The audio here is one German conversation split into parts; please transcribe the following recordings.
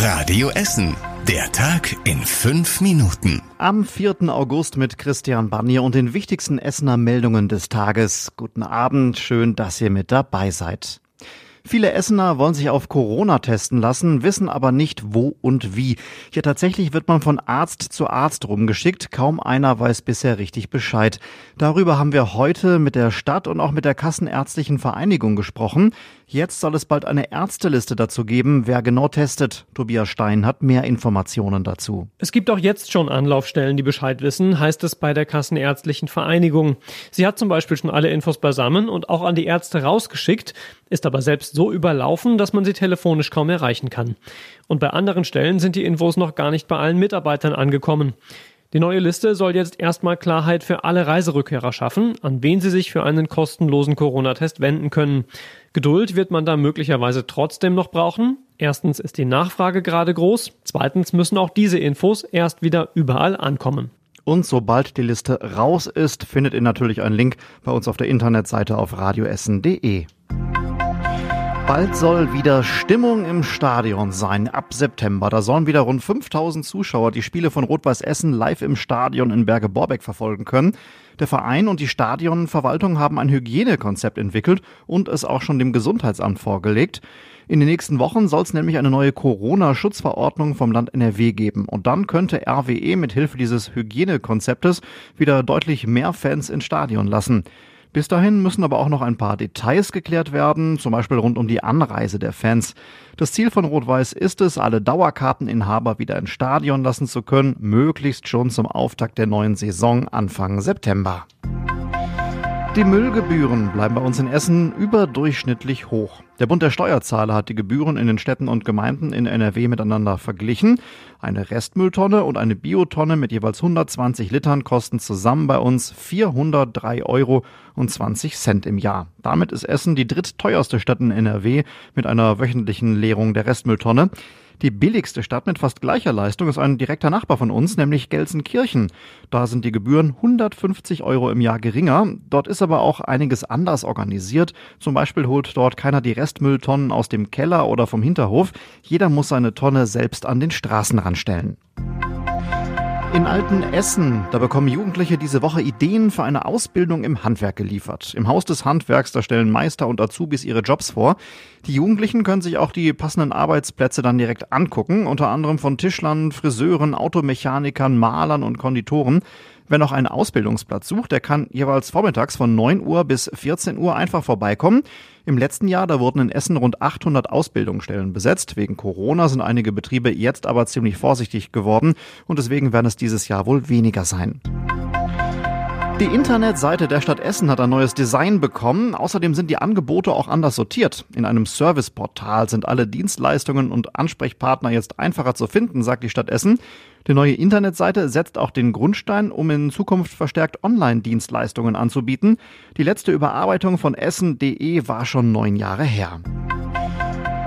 Radio Essen. Der Tag in fünf Minuten. Am 4. August mit Christian Barnier und den wichtigsten Essener Meldungen des Tages. Guten Abend, schön, dass ihr mit dabei seid. Viele Essener wollen sich auf Corona testen lassen, wissen aber nicht wo und wie. Hier tatsächlich wird man von Arzt zu Arzt rumgeschickt. Kaum einer weiß bisher richtig Bescheid. Darüber haben wir heute mit der Stadt und auch mit der Kassenärztlichen Vereinigung gesprochen. Jetzt soll es bald eine Ärzteliste dazu geben, wer genau testet. Tobias Stein hat mehr Informationen dazu. Es gibt auch jetzt schon Anlaufstellen, die Bescheid wissen, heißt es bei der Kassenärztlichen Vereinigung. Sie hat zum Beispiel schon alle Infos beisammen und auch an die Ärzte rausgeschickt, ist aber selbst so überlaufen, dass man sie telefonisch kaum erreichen kann. Und bei anderen Stellen sind die Infos noch gar nicht bei allen Mitarbeitern angekommen. Die neue Liste soll jetzt erstmal Klarheit für alle Reiserückkehrer schaffen, an wen sie sich für einen kostenlosen Corona-Test wenden können. Geduld wird man da möglicherweise trotzdem noch brauchen. Erstens ist die Nachfrage gerade groß. Zweitens müssen auch diese Infos erst wieder überall ankommen. Und sobald die Liste raus ist, findet ihr natürlich einen Link bei uns auf der Internetseite auf radioessen.de. Bald soll wieder Stimmung im Stadion sein. Ab September. Da sollen wieder rund 5000 Zuschauer die Spiele von Rot-Weiß Essen live im Stadion in Berge-Borbeck verfolgen können. Der Verein und die Stadionverwaltung haben ein Hygienekonzept entwickelt und es auch schon dem Gesundheitsamt vorgelegt. In den nächsten Wochen soll es nämlich eine neue Corona-Schutzverordnung vom Land NRW geben. Und dann könnte RWE mit Hilfe dieses Hygienekonzeptes wieder deutlich mehr Fans ins Stadion lassen. Bis dahin müssen aber auch noch ein paar Details geklärt werden, zum Beispiel rund um die Anreise der Fans. Das Ziel von Rot-Weiß ist es, alle Dauerkarteninhaber wieder ins Stadion lassen zu können, möglichst schon zum Auftakt der neuen Saison Anfang September. Die Müllgebühren bleiben bei uns in Essen überdurchschnittlich hoch. Der Bund der Steuerzahler hat die Gebühren in den Städten und Gemeinden in NRW miteinander verglichen. Eine Restmülltonne und eine Biotonne mit jeweils 120 Litern kosten zusammen bei uns 403 Euro und 20 Cent im Jahr. Damit ist Essen die drittteuerste Stadt in NRW mit einer wöchentlichen Leerung der Restmülltonne. Die billigste Stadt mit fast gleicher Leistung ist ein direkter Nachbar von uns, nämlich Gelsenkirchen. Da sind die Gebühren 150 Euro im Jahr geringer. Dort ist aber auch einiges anders organisiert. Zum Beispiel holt dort keiner die Restmülltonnen aus dem Keller oder vom Hinterhof. Jeder muss seine Tonne selbst an den Straßenrand stellen. In Altenessen, da bekommen Jugendliche diese Woche Ideen für eine Ausbildung im Handwerk geliefert. Im Haus des Handwerks, da stellen Meister und Azubis ihre Jobs vor. Die Jugendlichen können sich auch die passenden Arbeitsplätze dann direkt angucken, unter anderem von Tischlern, Friseuren, Automechanikern, Malern und Konditoren. Wer noch einen Ausbildungsplatz sucht, der kann jeweils vormittags von 9 Uhr bis 14 Uhr einfach vorbeikommen. Im letzten Jahr, da wurden in Essen rund 800 Ausbildungsstellen besetzt. Wegen Corona sind einige Betriebe jetzt aber ziemlich vorsichtig geworden und deswegen werden es dieses Jahr wohl weniger sein. Die Internetseite der Stadt Essen hat ein neues Design bekommen. Außerdem sind die Angebote auch anders sortiert. In einem Serviceportal sind alle Dienstleistungen und Ansprechpartner jetzt einfacher zu finden, sagt die Stadt Essen. Die neue Internetseite setzt auch den Grundstein, um in Zukunft verstärkt Online-Dienstleistungen anzubieten. Die letzte Überarbeitung von essen.de war schon neun Jahre her.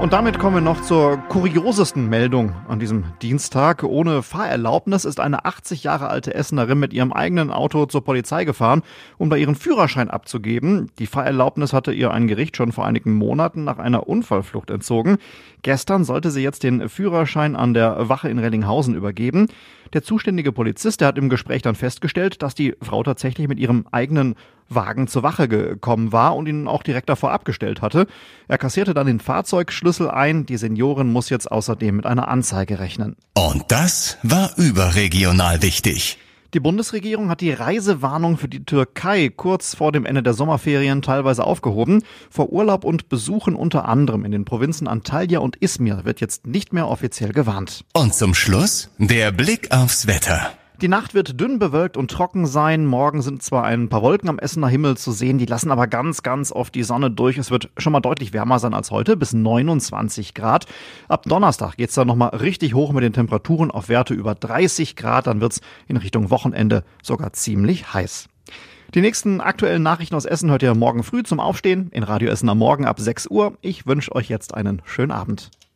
Und damit kommen wir noch zur kuriosesten Meldung an diesem Dienstag. Ohne Fahrerlaubnis ist eine 80 Jahre alte Essenerin mit ihrem eigenen Auto zur Polizei gefahren, um da ihren Führerschein abzugeben. Die Fahrerlaubnis hatte ihr ein Gericht schon vor einigen Monaten nach einer Unfallflucht entzogen. Gestern sollte sie jetzt den Führerschein an der Wache in Rellinghausen übergeben. Der zuständige Polizist, der hat im Gespräch dann festgestellt, dass die Frau tatsächlich mit ihrem eigenen Wagen zur Wache gekommen war und ihn auch direkt davor abgestellt hatte. Er kassierte dann den Fahrzeugschlüssel ein. Die Seniorin muss jetzt außerdem mit einer Anzeige rechnen. Und das war überregional wichtig. Die Bundesregierung hat die Reisewarnung für die Türkei kurz vor dem Ende der Sommerferien teilweise aufgehoben. Vor Urlaub und Besuchen unter anderem in den Provinzen Antalya und Izmir wird jetzt nicht mehr offiziell gewarnt. Und zum Schluss der Blick aufs Wetter. Die Nacht wird dünn bewölkt und trocken sein. Morgen sind zwar ein paar Wolken am Essener Himmel zu sehen, die lassen aber ganz, ganz oft die Sonne durch. Es wird schon mal deutlich wärmer sein als heute, bis 29 Grad. Ab Donnerstag geht's dann nochmal richtig hoch mit den Temperaturen auf Werte über 30 Grad. Dann wird's in Richtung Wochenende sogar ziemlich heiß. Die nächsten aktuellen Nachrichten aus Essen hört ihr morgen früh zum Aufstehen in Radio Essen am Morgen ab 6 Uhr. Ich wünsche euch jetzt einen schönen Abend.